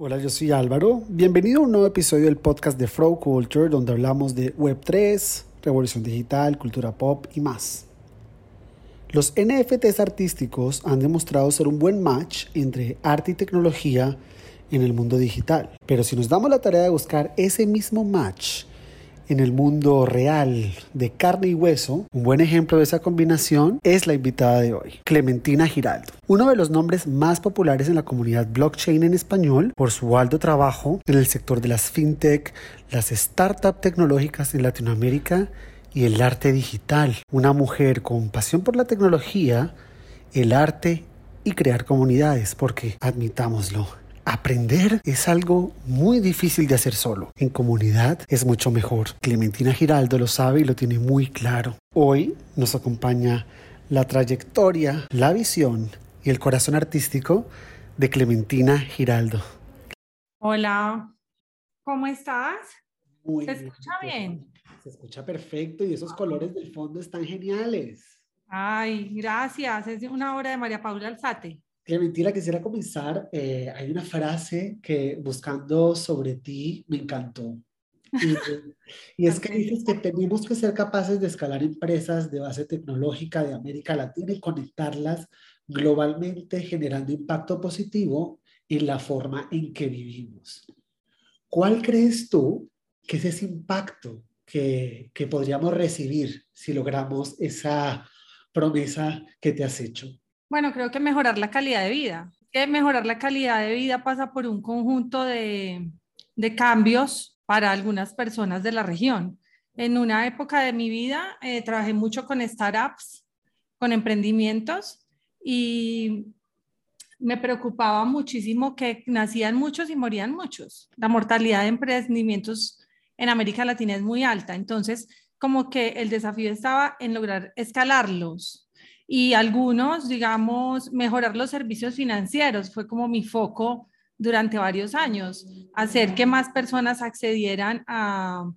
Hola, yo soy Álvaro. Bienvenido a un nuevo episodio del podcast de Flow Culture, donde hablamos de Web3, revolución digital, cultura pop y más. Los NFTs artísticos han demostrado ser un buen match entre arte y tecnología en el mundo digital. Pero si nos damos la tarea de buscar ese mismo match en el mundo real de carne y hueso, un buen ejemplo de esa combinación es la invitada de hoy, Clementina Giraldo, uno de los nombres más populares en la comunidad blockchain en español por su alto trabajo en el sector de las fintech, las startups tecnológicas en Latinoamérica y el arte digital. Una mujer con pasión por la tecnología, el arte y crear comunidades, porque admitámoslo, Aprender es algo muy difícil de hacer solo. En comunidad es mucho mejor. Clementina Giraldo lo sabe y lo tiene muy claro. Hoy nos acompaña la trayectoria, la visión y el corazón artístico de Clementina Giraldo. Hola, ¿cómo estás? Muy ¿Se escucha bien? Se escucha perfecto y esos colores del fondo están geniales. Ay, gracias. Es de una obra de María Paula Alzate. Clementina, quisiera comenzar. Eh, hay una frase que buscando sobre ti me encantó. Y, y, es que dices que tenemos que ser capaces de escalar empresas de base tecnológica de América Latina y conectarlas globalmente, generando impacto positivo en la forma en que vivimos. ¿Cuál crees tú que es ese impacto que, que podríamos recibir si logramos esa promesa que te has hecho? Bueno, creo que mejorar la calidad de vida. Que mejorar la calidad de vida pasa por un conjunto de, de cambios para algunas personas de la región. En una época de mi vida eh, trabajé mucho con startups, con emprendimientos y me preocupaba muchísimo que nacían muchos y morían muchos. La mortalidad de emprendimientos en América Latina es muy alta, entonces como que el desafío estaba en lograr escalarlos, y algunos, digamos, mejorar los servicios financieros. Fue como mi foco durante varios años, hacer que más personas accedieran a,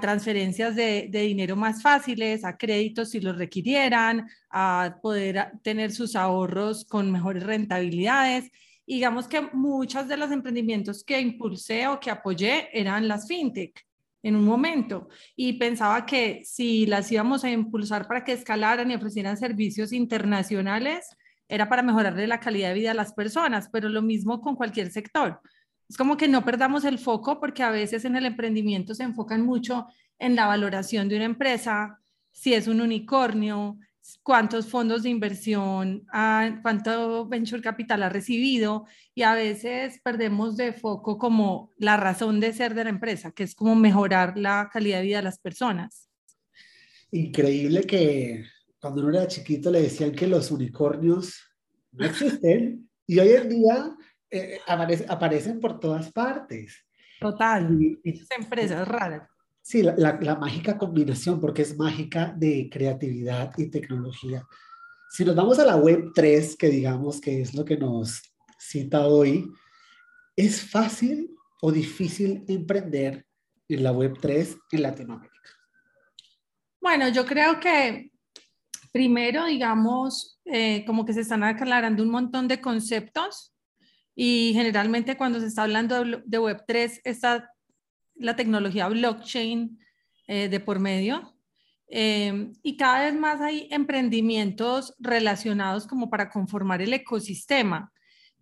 transferencias de, dinero más fáciles, a créditos si los requirieran, a poder tener sus ahorros con mejores rentabilidades. Digamos que muchos de los emprendimientos que impulsé o que apoyé eran las fintech en un momento y pensaba que si las íbamos a impulsar para que escalaran y ofrecieran servicios internacionales, era para mejorarle la calidad de vida a las personas, pero lo mismo con cualquier sector. Es como que no perdamos el foco porque a veces en el emprendimiento se enfocan mucho en la valoración de una empresa, si es un unicornio, cuántos fondos de inversión, cuánto venture capital ha recibido y a veces perdemos de foco como la razón de ser de la empresa, que es como mejorar la calidad de vida de las personas. Increíble que cuando uno era chiquito le decían que los unicornios no existen y hoy en día eh, aparecen por todas partes. Total, y, empresas raras. Sí, la, mágica combinación, porque es mágica de creatividad y tecnología. Si nos vamos a la web 3, que digamos que es lo que nos cita hoy, ¿es fácil o difícil emprender en la web 3 en Latinoamérica? Bueno, yo creo que primero, digamos, eh, como que se están aclarando un montón de conceptos y generalmente cuando se está hablando de web 3 está la tecnología blockchain eh, de por medio. Eh, y cada vez más hay emprendimientos relacionados como para conformar el ecosistema,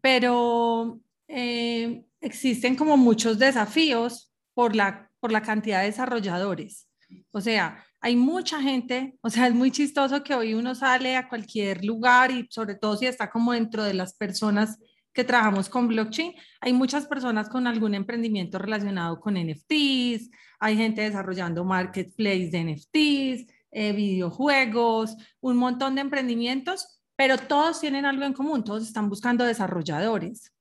pero eh, existen como muchos desafíos por la, por la cantidad de desarrolladores. O sea, hay mucha gente, o sea, es muy chistoso que hoy uno sale a cualquier lugar y sobre todo si está como dentro de las personas que trabajamos con blockchain, hay muchas personas con algún emprendimiento relacionado con NFTs, hay gente desarrollando marketplace de NFTs, eh, videojuegos, un montón de emprendimientos, pero todos tienen algo en común, todos están buscando desarrolladores.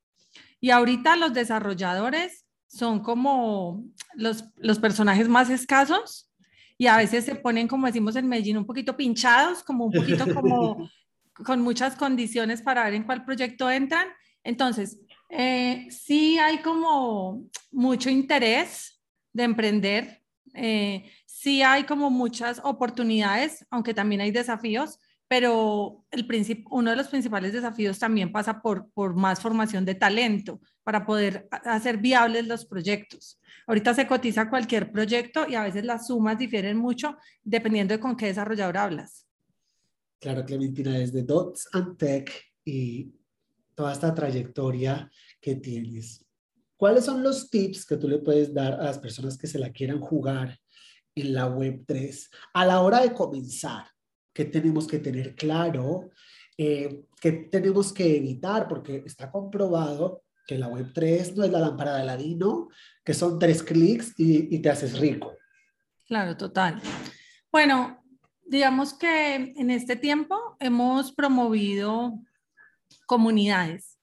Y ahorita los desarrolladores son como los, los personajes más escasos y a veces se ponen, como decimos en Medellín, un poquito pinchados, como un poquito como con muchas condiciones para ver en cuál proyecto entran entonces, eh, sí hay como mucho interés de emprender, eh, sí hay como muchas oportunidades, aunque también hay desafíos, pero el uno de los principales desafíos también pasa por, por más formación de talento para poder hacer viables los proyectos. Ahorita se cotiza cualquier proyecto y a veces las sumas difieren mucho dependiendo de con qué desarrollador hablas. Claro, Clementina, desde Dots and Tech y toda esta trayectoria que tienes, ¿cuáles son los tips que tú le puedes dar a las personas que se la quieran jugar en la Web3 a la hora de comenzar? ¿Qué tenemos que tener claro? Eh, ¿Qué tenemos que evitar? Porque está comprobado que la Web3 no es la lámpara de Aladino, que son tres clics y, y te haces rico. Claro, total. Bueno, digamos que en este tiempo hemos promovido comunidades,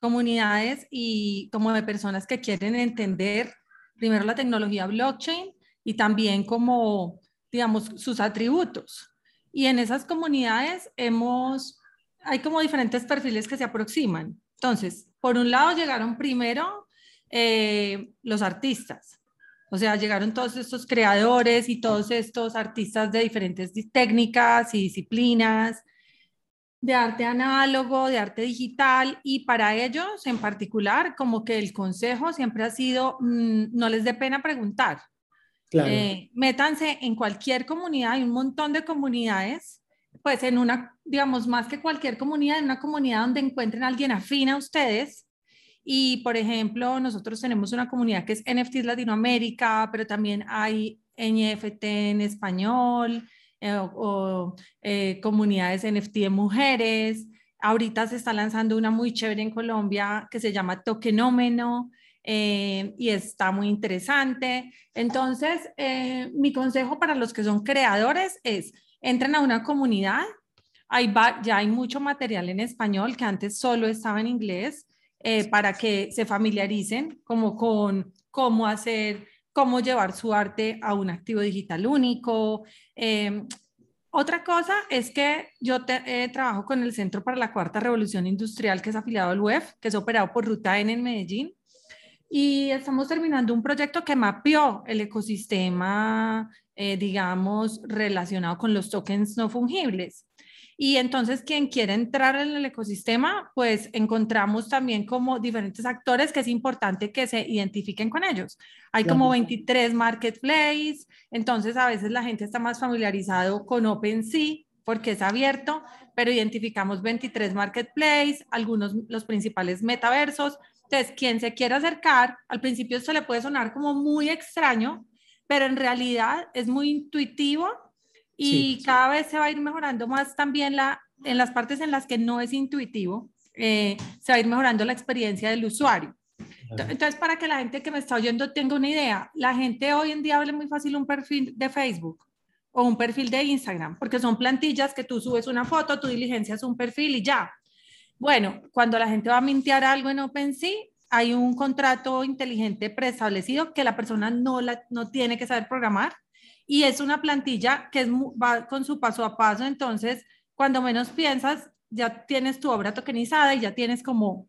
comunidades y como de personas que quieren entender primero la tecnología blockchain y también como, digamos, sus atributos. Y en esas comunidades hemos, hay como diferentes perfiles que se aproximan. Entonces, por un lado llegaron primero eh, los artistas, o sea, llegaron todos estos creadores y todos estos artistas de diferentes técnicas y disciplinas, de arte análogo, de arte digital, y para ellos en particular, como que el consejo siempre ha sido, mm, no les dé pena preguntar. Eh, métanse en cualquier comunidad, hay un montón de comunidades pues en una, digamos, más que cualquier comunidad, en una comunidad donde encuentren a alguien afín a ustedes. Y, por ejemplo, nosotros tenemos una comunidad que es NFTs Latinoamérica, pero también hay NFT en español eh, o, eh, comunidades NFT de mujeres. Ahorita se está lanzando una muy chévere en Colombia que se llama Tokenómeno. Eh, y está muy interesante. Entonces, mi consejo para los que son creadores es entren a una comunidad, hay ya hay mucho material en español que antes solo estaba en inglés, eh, para que se familiaricen como con cómo hacer, cómo llevar su arte a un activo digital único. Em, otra cosa es que yo te, trabajo con el Centro para la Cuarta Revolución Industrial, que es afiliado al UEF, que es operado por Ruta N en Medellín. Y estamos terminando un proyecto que mapeó el ecosistema eh, digamos, relacionado con los tokens no fungibles. Y entonces, quien quiere entrar en el ecosistema, pues encontramos también como diferentes actores que es importante que se identifiquen con ellos. Hay como 23 marketplaces, entonces a veces la gente está más familiarizado con OpenSea porque es abierto, pero identificamos 23 marketplaces, algunos los principales metaversos. Entonces, quien se quiera acercar, al principio esto le puede sonar como muy extraño, pero en realidad es muy intuitivo y cada vez se va a ir mejorando más también la, en las partes en las que no es intuitivo, eh, se va a ir mejorando la experiencia del usuario. Entonces, para que la gente que me está oyendo tenga una idea, la gente hoy en día habla muy fácil un perfil de Facebook o un perfil de Instagram, porque son plantillas que tú subes una foto, tú diligencias un perfil y ya. Bueno, cuando la gente va a mintear algo en OpenSea, hay un contrato inteligente preestablecido que la persona no, la, no tiene que saber programar y es una plantilla que es, va con su paso a paso, entonces cuando menos piensas ya tienes tu obra tokenizada y ya tienes como,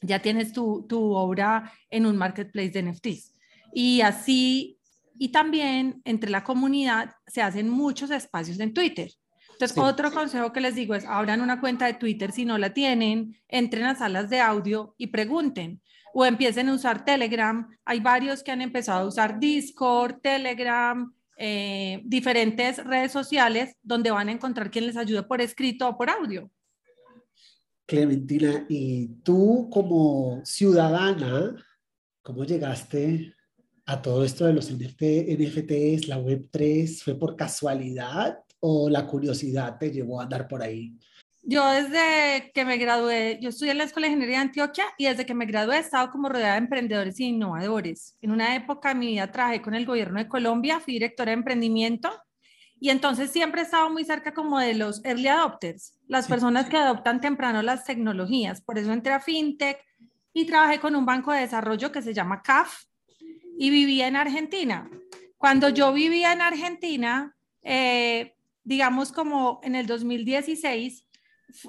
ya tienes tu, tu obra en un marketplace de NFTs. Y así, y también entre la comunidad se hacen muchos espacios en Twitter. Entonces, otro consejo que les digo es, abran una cuenta de Twitter si no la tienen, entren a salas de audio y pregunten o empiecen a usar Telegram. Hay varios que han empezado a usar Discord, Telegram, eh, diferentes redes sociales donde van a encontrar quien les ayude por escrito o por audio. Clementina, y tú como ciudadana, ¿cómo llegaste a todo esto de los NFTs, la Web3? ¿Fue por casualidad o la curiosidad te llevó a andar por ahí? Yo desde que me gradué, yo estudié en la Escuela de Ingeniería de Antioquia y desde que me gradué he estado como rodeada de emprendedores e innovadores. En una época de mi vida trabajé con el gobierno de Colombia, fui directora de emprendimiento y entonces siempre he estado muy cerca como de los early adopters, las personas que adoptan temprano las tecnologías. Por eso entré a FinTech y trabajé con un banco de desarrollo que se llama CAF y vivía en Argentina. Cuando yo vivía en Argentina, eh, digamos como en el 2016,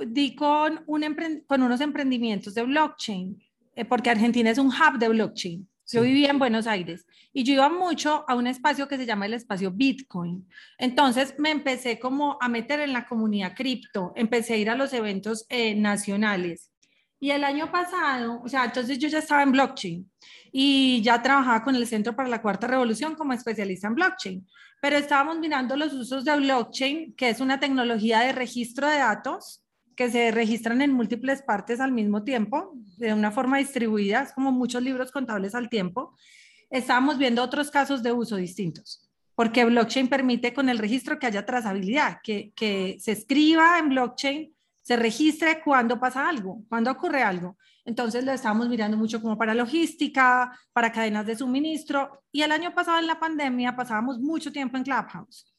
di con, un con unos emprendimientos de blockchain, eh, porque Argentina es un hub de blockchain. Yo vivía en Buenos Aires y yo iba mucho a un espacio que se llama el espacio Bitcoin. Entonces me empecé como a meter en la comunidad cripto, empecé a ir a los eventos eh, nacionales. Y el año pasado, o sea, entonces yo ya estaba en blockchain y ya trabajaba con el Centro para la Cuarta Revolución como especialista en blockchain, pero estábamos mirando los usos de blockchain, que es una tecnología de registro de datos que se registran en múltiples partes al mismo tiempo, de una forma distribuida, es como muchos libros contables al tiempo, estábamos viendo otros casos de uso distintos, porque blockchain permite con el registro que haya trazabilidad, que, que se escriba en blockchain, se registre cuando pasa algo, cuando ocurre algo. Entonces lo estábamos mirando mucho como para logística, para cadenas de suministro, y el año pasado en la pandemia pasábamos mucho tiempo en Clubhouse.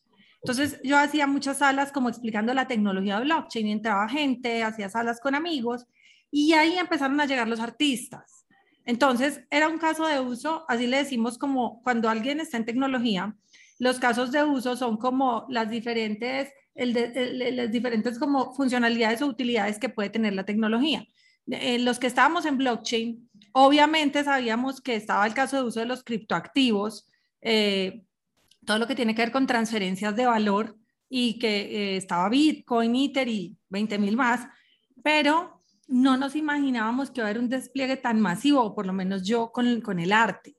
Entonces yo hacía muchas salas como explicando la tecnología de blockchain, entraba gente, hacía salas con amigos y ahí empezaron a llegar los artistas. Entonces era un caso de uso, así le decimos como cuando alguien está en tecnología, los casos de uso son como las diferentes, las diferentes como funcionalidades o utilidades que puede tener la tecnología. Eh, los que estábamos en blockchain, obviamente sabíamos que estaba el caso de uso de los criptoactivos, eh, todo lo que tiene que ver con transferencias de valor y que eh, estaba Bitcoin, Ether y 20 mil más, pero no nos imaginábamos que iba a haber un despliegue tan masivo, o por lo menos yo con, con el arte.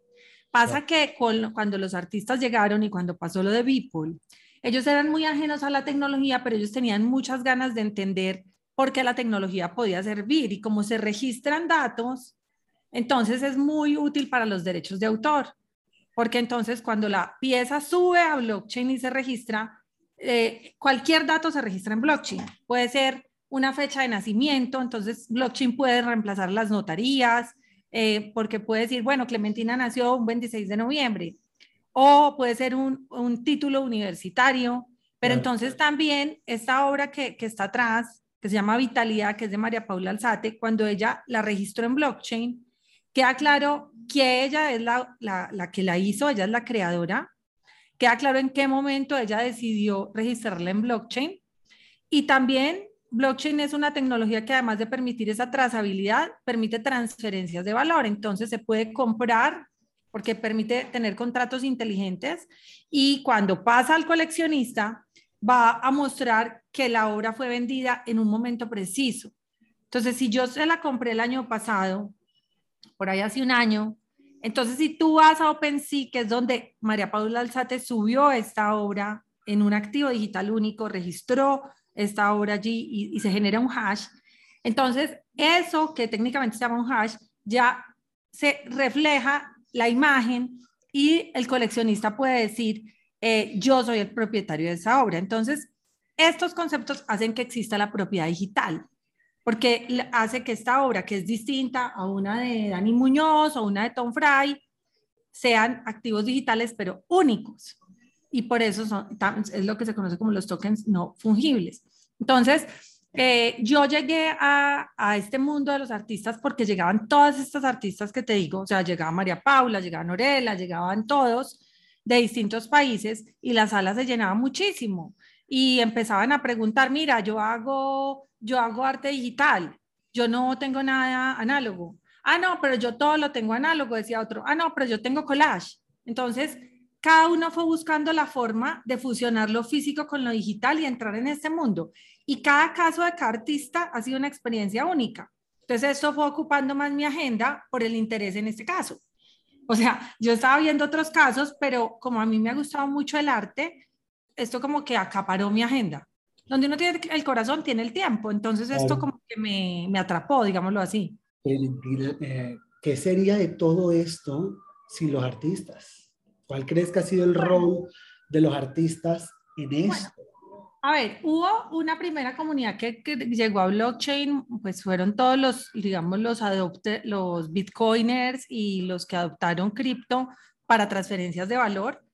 Pasa que cuando los artistas llegaron y cuando pasó lo de Beeple, ellos eran muy ajenos a la tecnología, pero ellos tenían muchas ganas de entender por qué la tecnología podía servir y como se registran datos, entonces es muy útil para los derechos de autor porque entonces cuando la pieza sube a blockchain y se registra, eh, cualquier dato se registra en blockchain. Puede ser una fecha de nacimiento, entonces blockchain puede reemplazar las notarías, eh, porque puede decir, bueno, Clementina nació un 26 de noviembre, o puede ser un, un título universitario, pero entonces también esta obra que, que está atrás, que se llama Vitalidad, que es de María Paula Alzate, cuando ella la registró en blockchain, queda claro que ella es la, la, que la hizo, ella es la creadora, queda claro en qué momento ella decidió registrarla en blockchain. Y también blockchain es una tecnología que además de permitir esa trazabilidad, permite transferencias de valor, entonces se puede comprar porque permite tener contratos inteligentes. Y cuando pasa al coleccionista va a mostrar que la obra fue vendida en un momento preciso. Entonces, si yo se la compré el año pasado por ahí hace un año. Entonces, si tú vas a OpenSea, que es donde María Paula Alzate subió esta obra en un activo digital único, registró esta obra allí y, y se genera un hash, entonces eso que técnicamente se llama un hash ya se refleja la imagen y el coleccionista puede decir, eh, yo soy el propietario de esa obra. Entonces, estos conceptos hacen que exista la propiedad digital porque hace que esta obra, que es distinta a una de Dani Muñoz o una de Tom Fry, sean activos digitales, pero únicos. Y por eso son, es lo que se conoce como los tokens no fungibles. Entonces, eh, yo llegué a, a, este mundo de los artistas porque llegaban todas estas artistas que te digo, o sea, llegaba María Paula, llegaba Norela, llegaban todos de distintos países y la sala se llenaba muchísimo y empezaban a preguntar, mira, yo hago yo hago arte digital, yo no tengo nada análogo. Ah, no, pero yo todo lo tengo análogo, decía otro. Ah, no, pero yo tengo collage. Entonces, cada uno fue buscando la forma de fusionar lo físico con lo digital y entrar en este mundo. Y cada caso de cada artista ha sido una experiencia única. Entonces, esto fue ocupando más mi agenda por el interés en este caso. O sea, yo estaba viendo otros casos, pero como a mí me ha gustado mucho el arte, esto como que acaparó mi agenda donde uno tiene el corazón, tiene el tiempo. Entonces esto como que me, me, atrapó, digámoslo así. Eh, ¿qué sería de todo esto sin los artistas? ¿Cuál crees que ha sido el rol de los artistas en esto? a ver, hubo una primera comunidad que, que, llegó a blockchain, pues fueron todos los, digamos, los, adopte, los bitcoiners y los que adoptaron cripto para transferencias de valor.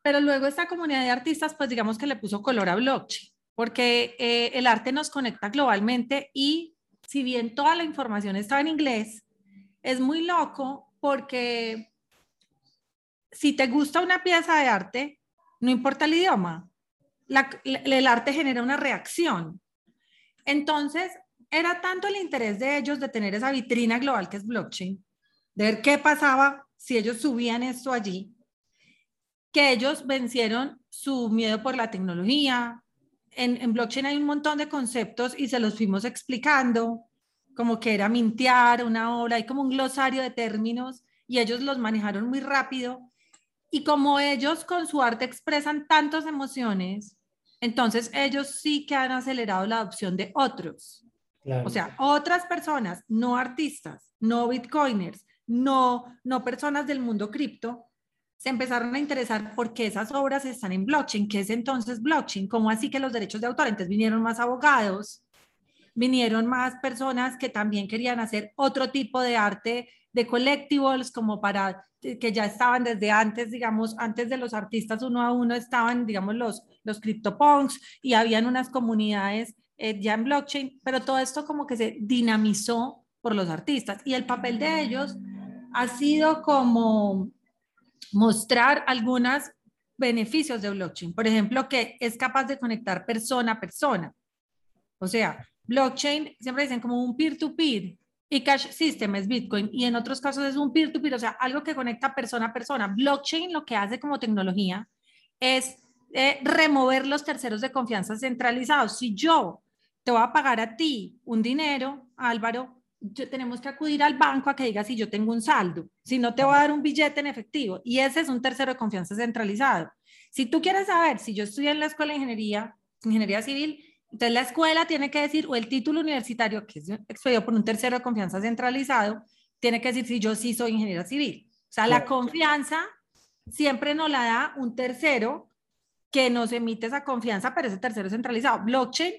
Pero luego esta comunidad de artistas, pues digamos que le puso color a blockchain porque eh, el arte nos conecta globalmente y si bien toda la información está en inglés, es muy loco porque si te gusta una pieza de arte, no importa el idioma, el arte genera una reacción. Entonces, era tanto el interés de ellos de tener esa vitrina global que es blockchain, de ver qué pasaba si ellos subían esto allí, que ellos vencieron su miedo por la tecnología. En, en blockchain hay un montón de conceptos y se los fuimos explicando, como que era mintear una obra, hay como un glosario de términos y ellos los manejaron muy rápido. Y como ellos con su arte expresan tantas emociones, entonces ellos sí que han acelerado la adopción de otros. O sea, otras personas, no artistas, no bitcoiners, no, no personas del mundo cripto, se empezaron a interesar porque esas obras están en blockchain. ¿Qué es entonces blockchain? ¿Cómo así que los derechos de autor? Entonces vinieron más abogados, vinieron más personas que también querían hacer otro tipo de arte de collectibles, como para que ya estaban desde antes, digamos, antes de los artistas uno a uno estaban, digamos, los, los CryptoPunks y habían unas comunidades eh, ya en blockchain, pero todo esto como que se dinamizó por los artistas y el papel de ellos ha sido como mostrar algunos beneficios de blockchain. Por ejemplo, que es capaz de conectar persona a persona. O sea, blockchain siempre dicen como un peer-to-peer y cash system es Bitcoin y en otros casos es un peer-to-peer, o sea, algo que conecta persona a persona. Blockchain lo que hace como tecnología es eh, remover los terceros de confianza centralizados. Si yo te voy a pagar a ti un dinero, Álvaro, tenemos que acudir al banco a que diga si yo tengo un saldo, si no te voy a dar un billete en efectivo. Y ese es un tercero de confianza centralizado. Si tú quieres saber si yo estoy en la escuela de ingeniería, ingeniería civil, entonces la escuela tiene que decir, o el título universitario, que es expedido por un tercero de confianza centralizado, tiene que decir si yo sí soy ingeniera civil. O sea, la confianza siempre nos la da un tercero que nos emite esa confianza, pero ese tercero centralizado. Blockchain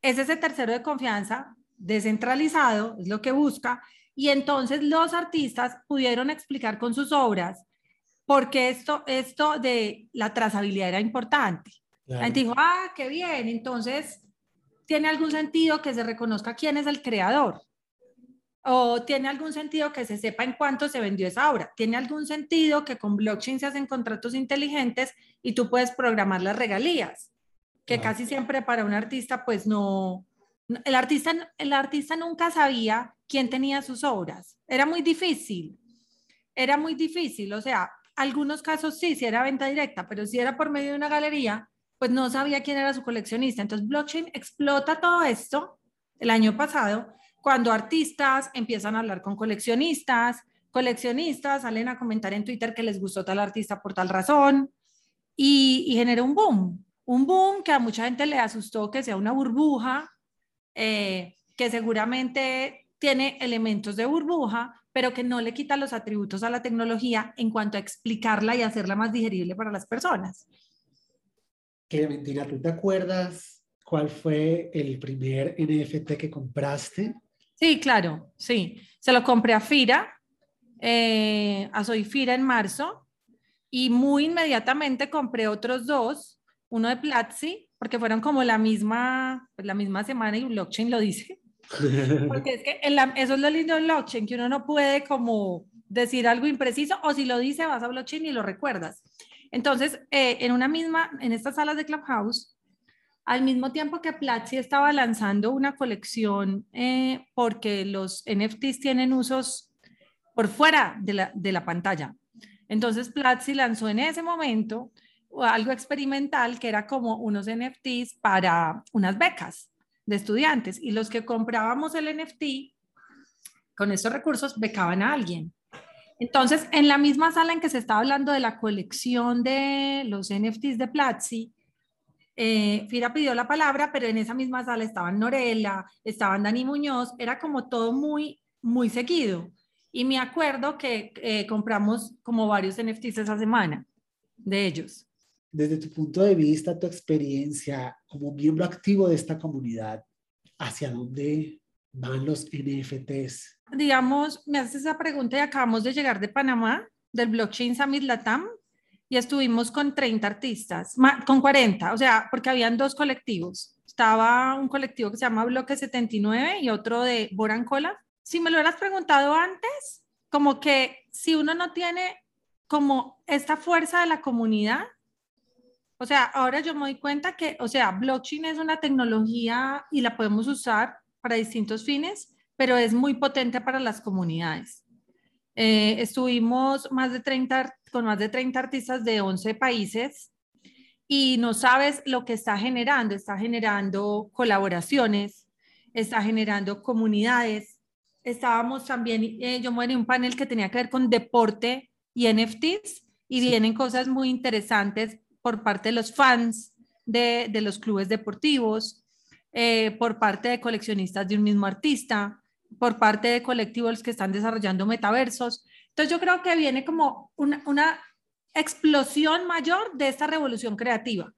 es ese tercero de confianza descentralizado, es lo que busca, y entonces los artistas pudieron explicar con sus obras por qué esto, esto de la trazabilidad era importante. La gente dijo, ah, qué bien, entonces tiene algún sentido que se reconozca quién es el creador. O tiene algún sentido que se sepa en cuánto se vendió esa obra. Tiene algún sentido que con blockchain se hacen contratos inteligentes y tú puedes programar las regalías, que casi siempre para un artista pues no, el artista, el artista nunca sabía quién tenía sus obras. Era muy difícil. Era muy difícil. O sea, algunos casos sí, si era venta directa, pero si era por medio de una galería, pues no sabía quién era su coleccionista. Entonces, blockchain explota todo esto el año pasado cuando artistas empiezan a hablar con coleccionistas, coleccionistas salen a comentar en Twitter que les gustó tal artista por tal razón y, y genera un boom, un boom que a mucha gente le asustó que sea una burbuja eh, que seguramente tiene elementos de burbuja, pero que no le quita los atributos a la tecnología en cuanto a explicarla y hacerla más digerible para las personas. Clementina, ¿tú te acuerdas cuál fue el primer NFT que compraste? Sí, claro, sí. Se lo compré a Fira, eh, a Soy Fira en marzo, y muy inmediatamente compré otros dos, uno de Platzi porque fueron como la misma, pues, la misma semana y blockchain lo dice. Porque es que eso es lo lindo de blockchain, que uno no puede como decir algo impreciso o si lo dice vas a blockchain y lo recuerdas. Entonces, eh, en una misma, en estas salas de Clubhouse, al mismo tiempo que Platzi estaba lanzando una colección, eh, porque los NFTs tienen usos por fuera de la, de la pantalla. Entonces, Platzi lanzó en ese momento algo experimental que era como unos NFTs para unas becas de estudiantes y los que comprábamos el NFT con estos recursos becaban a alguien. Entonces, en la misma sala en que se estaba hablando de la colección de los NFTs de Platzi, eh, Fira pidió la palabra, pero en esa misma sala estaban Norela, estaban Dani Muñoz, era como todo muy, muy seguido. Y me acuerdo que eh, compramos como varios NFTs esa semana de ellos desde tu punto de vista, tu experiencia como miembro activo de esta comunidad, ¿hacia dónde van los NFTs? Digamos, me haces esa pregunta y acabamos de llegar de Panamá, del Blockchain Summit Latam, y estuvimos con 30 artistas, con 40, o sea, porque habían dos colectivos. Estaba un colectivo que se llama Bloque 79 y otro de Borancola. Si me lo hubieras preguntado antes, como que si uno no tiene como esta fuerza de la comunidad, o sea, ahora yo me doy cuenta que, o sea, blockchain es una tecnología y la podemos usar para distintos fines, pero es muy potente para las comunidades. Eh, estuvimos más de 30, con más de 30 artistas de 11 países y no sabes lo que está generando. Está generando colaboraciones, está generando comunidades. Estábamos también, eh, yo me en un panel que tenía que ver con deporte y NFTs y vienen cosas muy interesantes por parte de los fans de, de los clubes deportivos, eh, por parte de coleccionistas de un mismo artista, por parte de colectivos que están desarrollando metaversos. Entonces yo creo que viene como una, una explosión mayor de esta revolución creativa.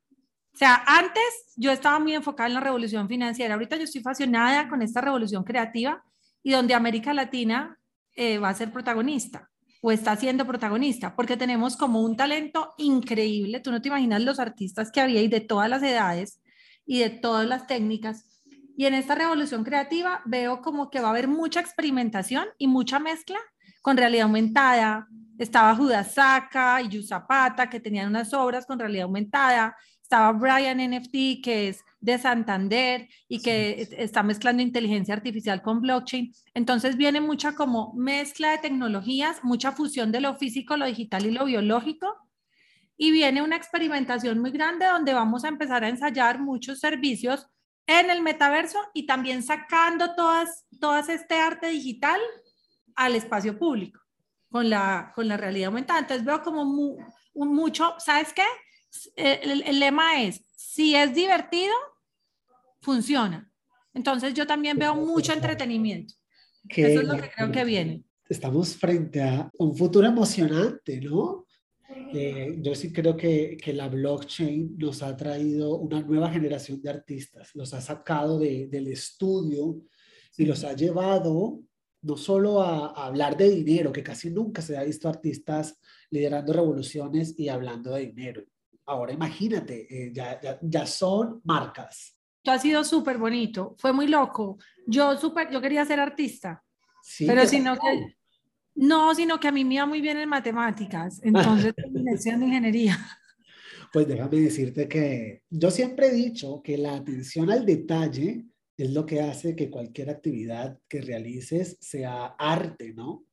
O sea, antes yo estaba muy enfocada en la revolución financiera, ahorita yo estoy fascinada con esta revolución creativa y donde América Latina eh, va a ser protagonista o está siendo protagonista, porque tenemos como un talento increíble. Tú no te imaginas los artistas que había de todas las edades y de todas las técnicas. Y en esta revolución creativa veo como que va a haber mucha experimentación y mucha mezcla con realidad aumentada. Estaba Judas Saka y Yu Zapata, que tenían unas obras con realidad aumentada. Estaba Brian NFT, que es de Santander y que está mezclando inteligencia artificial con blockchain. Entonces viene mucha como mezcla de tecnologías, mucha fusión de lo físico, lo digital y lo biológico y viene una experimentación muy grande donde vamos a empezar a ensayar muchos servicios en el metaverso y también sacando todas, todas este arte digital al espacio público con la, con la realidad aumentada. Entonces veo como mucho, ¿sabes qué? El, el, lema es, si es divertido, funciona. Entonces yo también veo mucho entretenimiento. Eso es lo que creo que viene. Estamos frente a un futuro emocionante, ¿no? Eh, yo sí creo que, que, la blockchain nos ha traído una nueva generación de artistas, los ha sacado de, del estudio y los ha llevado no solo a, hablar de dinero, que casi nunca se ha visto artistas liderando revoluciones y hablando de dinero. Ahora imagínate, eh, ya, ya, ya, son marcas. Ha sido súper bonito, fue muy loco. Yo, super, yo quería ser artista, sí, pero si no, que, no, sino que a mí me iba muy bien en matemáticas, entonces terminé estudiando ingeniería. Pues déjame decirte que yo siempre he dicho que la atención al detalle es lo que hace que cualquier actividad que realices sea arte, ¿no?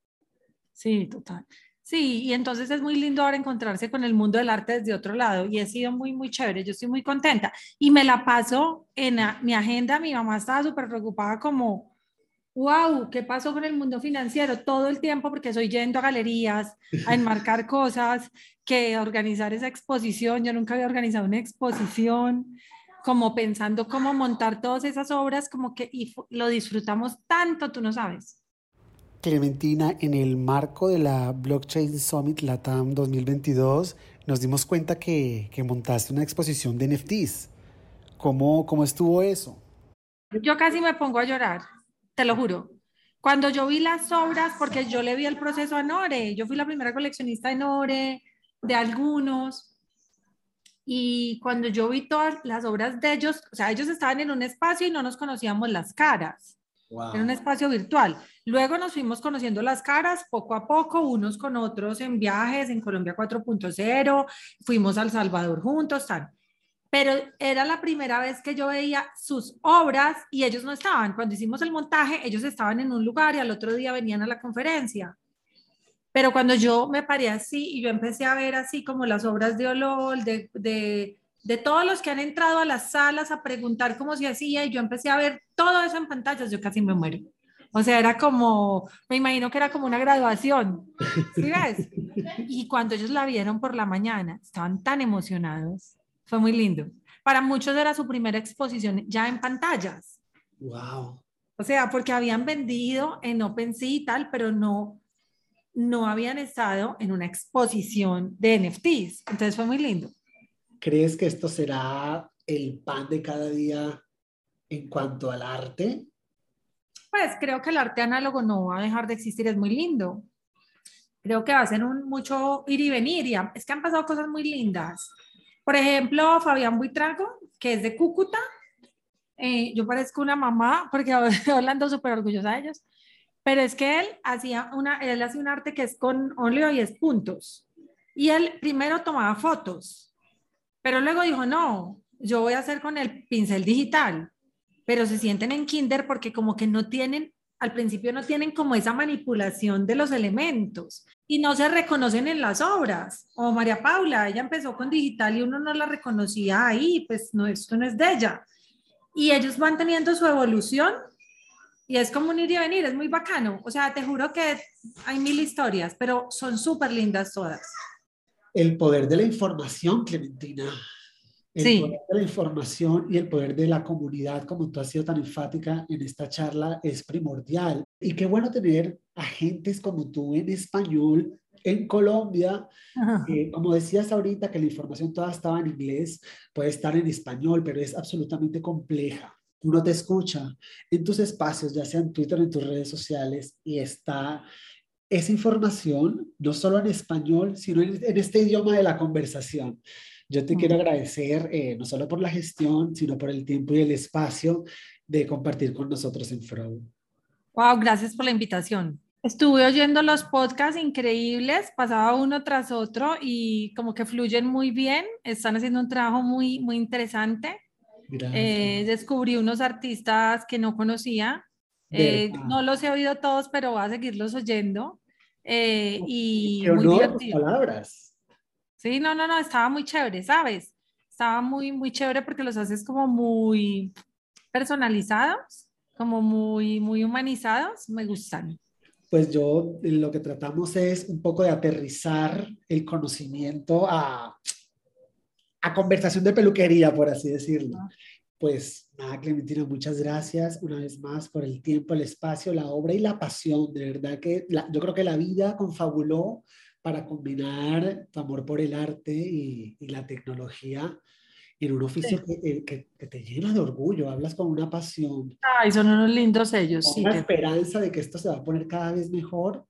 Sí, total. Sí, y entonces es muy lindo ahora encontrarse con el mundo del arte desde otro lado y ha sido muy, muy chévere. Yo estoy muy contenta y me la paso en mi agenda. Mi mamá estaba súper preocupada como, wow, ¿qué pasó con el mundo financiero? Todo el tiempo, porque soy yendo a galerías, a enmarcar cosas, que organizar esa exposición. Yo nunca había organizado una exposición, como pensando cómo montar todas esas obras, como que y lo disfrutamos tanto, tú no sabes. Clementina, en el marco de la Blockchain Summit Latam 2022, nos dimos cuenta que, que montaste una exposición de NFTs. ¿Cómo, ¿Cómo estuvo eso? Yo casi me pongo a llorar te lo juro. Cuando yo vi las obras, porque yo le vi el proceso a Nore, yo fui la primera coleccionista de Nore, de algunos, y cuando yo vi todas las obras de ellos, o sea, ellos estaban en un espacio y no nos conocíamos las caras. En un espacio virtual. Luego nos fuimos conociendo las caras poco a poco, unos con otros en viajes en Colombia 4.0, fuimos al Salvador juntos, tal pero era la primera vez que yo veía sus obras y ellos no estaban. Cuando hicimos el montaje, ellos estaban en un lugar y al otro día venían a la conferencia. Pero cuando yo me paré así y yo empecé a ver así como las obras de Olol, de, de, de todos los que han entrado a las salas a preguntar cómo se hacía y yo empecé a ver todo eso en pantallas, yo casi me muero. O sea, era como, me imagino que era como una graduación, ¿sí ves? Y cuando ellos la vieron por la mañana, estaban tan emocionados fue muy lindo. Para muchos era su primera exposición ya en pantallas. Wow. O sea, porque habían vendido en OpenSea y tal, pero no, no habían estado en una exposición de NFTs. Entonces fue muy lindo. ¿Crees que esto será el pan de cada día en cuanto al arte? Pues creo que el arte análogo no va a dejar de existir, es muy lindo. Creo que va a ser un mucho ir y venir. Y es que han pasado cosas muy lindas. Por ejemplo, Fabián Buitrago, que es de Cúcuta. Eh, yo parezco una mamá porque hablando súper orgullosa de ellos, pero es que él hacía una, él hace un arte que es con óleo y es puntos. Y él primero tomaba fotos, pero luego dijo, no, yo voy a hacer con el pincel digital, pero se sienten en kinder porque como que no tienen al principio no tienen como esa manipulación de los elementos y no se reconocen en las obras. O María Paula, ella empezó con digital y uno no la reconocía ahí, pues no, esto no es de ella. Y ellos van teniendo su evolución y es como un ir y venir, es muy bacano. O sea, te juro que hay mil historias, pero son súper lindas todas. El poder de la información, Clementina. El poder de la información y el poder de la comunidad, como tú has sido tan enfática en esta charla, es primordial. Y qué bueno tener agentes como tú en español en Colombia. como decías ahorita, que la información toda estaba en inglés, puede estar en español, pero es absolutamente compleja. Uno te escucha en tus espacios, ya sea en Twitter, en tus redes sociales, y está esa información, no solo en español, sino en, este idioma de la conversación. Yo te quiero agradecer eh, no solo por la gestión, sino por el tiempo y el espacio de compartir con nosotros en Fraud. Wow, gracias por la invitación. Estuve oyendo los podcasts increíbles, pasaba uno tras otro y como que fluyen muy bien, están haciendo un trabajo muy, muy interesante. Eh, descubrí unos artistas que no conocía, eh, no los he oído todos, pero voy a seguirlos oyendo. Eh, y muy divertido. palabras. Sí, no, no, no, estaba muy chévere, ¿sabes? Estaba muy, muy chévere porque los haces como muy personalizados, como muy, muy humanizados, me gustan pues yo lo que tratamos es un poco de aterrizar el conocimiento a, a conversación de peluquería, por así decirlo. Pues nada, Clementina, muchas gracias una vez más por el tiempo, el espacio, la obra y la pasión. De verdad que yo creo que la vida confabuló para combinar tu amor por el arte y, y la tecnología en un oficio eh, que, que, te llena de orgullo, hablas con una pasión. Ay, son unos lindos ellos, con Una esperanza de que esto se va a poner cada vez mejor.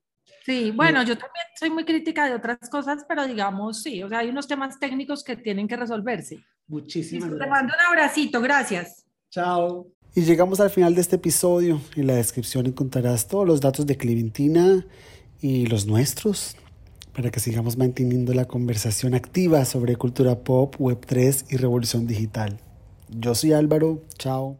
Sí, bueno, yo también soy muy crítica de otras cosas, pero digamos, sí, o sea, hay unos temas técnicos que tienen que resolverse. Muchísimas gracias. Te mando un abracito, gracias. Chao. Y llegamos al final de este episodio. En la descripción encontrarás todos los datos de Clementina y los nuestros para que sigamos manteniendo la conversación activa sobre cultura pop, Web3 y revolución digital. Yo soy Álvaro, chao.